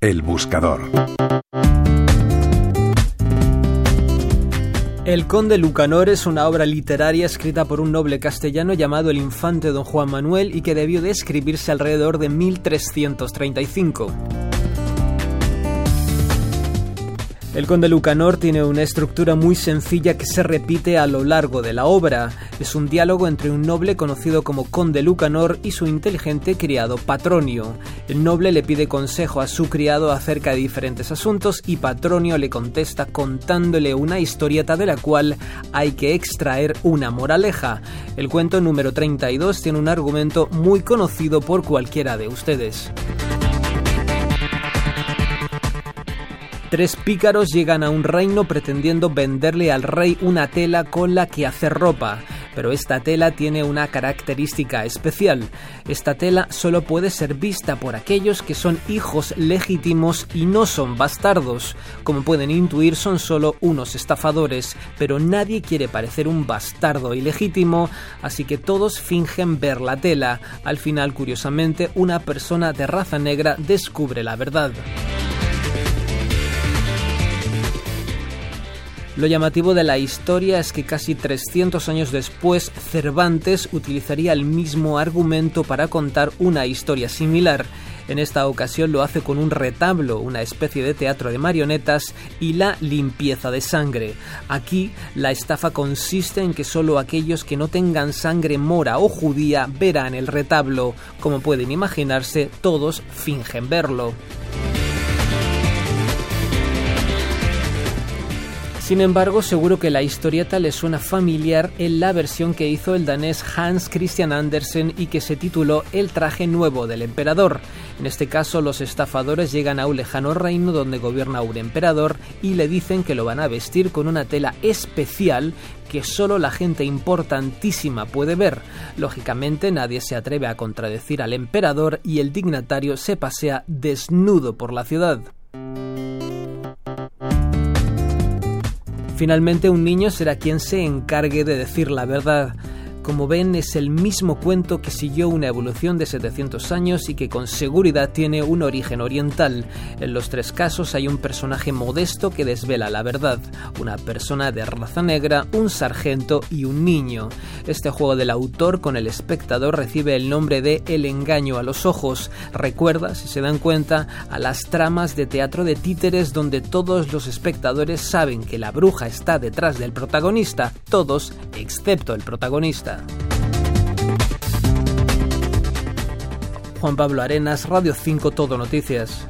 El buscador. El Conde Lucanor es una obra literaria escrita por un noble castellano llamado el infante don Juan Manuel y que debió de escribirse alrededor de 1335. El Conde Lucanor tiene una estructura muy sencilla que se repite a lo largo de la obra. Es un diálogo entre un noble conocido como Conde Lucanor y su inteligente criado Patronio. El noble le pide consejo a su criado acerca de diferentes asuntos y Patronio le contesta contándole una historieta de la cual hay que extraer una moraleja. El cuento número 32 tiene un argumento muy conocido por cualquiera de ustedes. Tres pícaros llegan a un reino pretendiendo venderle al rey una tela con la que hacer ropa, pero esta tela tiene una característica especial. Esta tela solo puede ser vista por aquellos que son hijos legítimos y no son bastardos. Como pueden intuir, son solo unos estafadores, pero nadie quiere parecer un bastardo ilegítimo, así que todos fingen ver la tela. Al final, curiosamente, una persona de raza negra descubre la verdad. Lo llamativo de la historia es que casi 300 años después Cervantes utilizaría el mismo argumento para contar una historia similar. En esta ocasión lo hace con un retablo, una especie de teatro de marionetas y la limpieza de sangre. Aquí la estafa consiste en que solo aquellos que no tengan sangre mora o judía verán el retablo. Como pueden imaginarse, todos fingen verlo. Sin embargo, seguro que la historieta le suena familiar en la versión que hizo el danés Hans Christian Andersen y que se tituló El traje nuevo del emperador. En este caso, los estafadores llegan a un lejano reino donde gobierna un emperador y le dicen que lo van a vestir con una tela especial que solo la gente importantísima puede ver. Lógicamente nadie se atreve a contradecir al emperador y el dignatario se pasea desnudo por la ciudad. Finalmente un niño será quien se encargue de decir la verdad. Como ven, es el mismo cuento que siguió una evolución de 700 años y que con seguridad tiene un origen oriental. En los tres casos hay un personaje modesto que desvela la verdad, una persona de raza negra, un sargento y un niño. Este juego del autor con el espectador recibe el nombre de El engaño a los ojos. Recuerda, si se dan cuenta, a las tramas de teatro de títeres donde todos los espectadores saben que la bruja está detrás del protagonista, todos excepto el protagonista. Juan Pablo Arenas, Radio 5 Todo Noticias.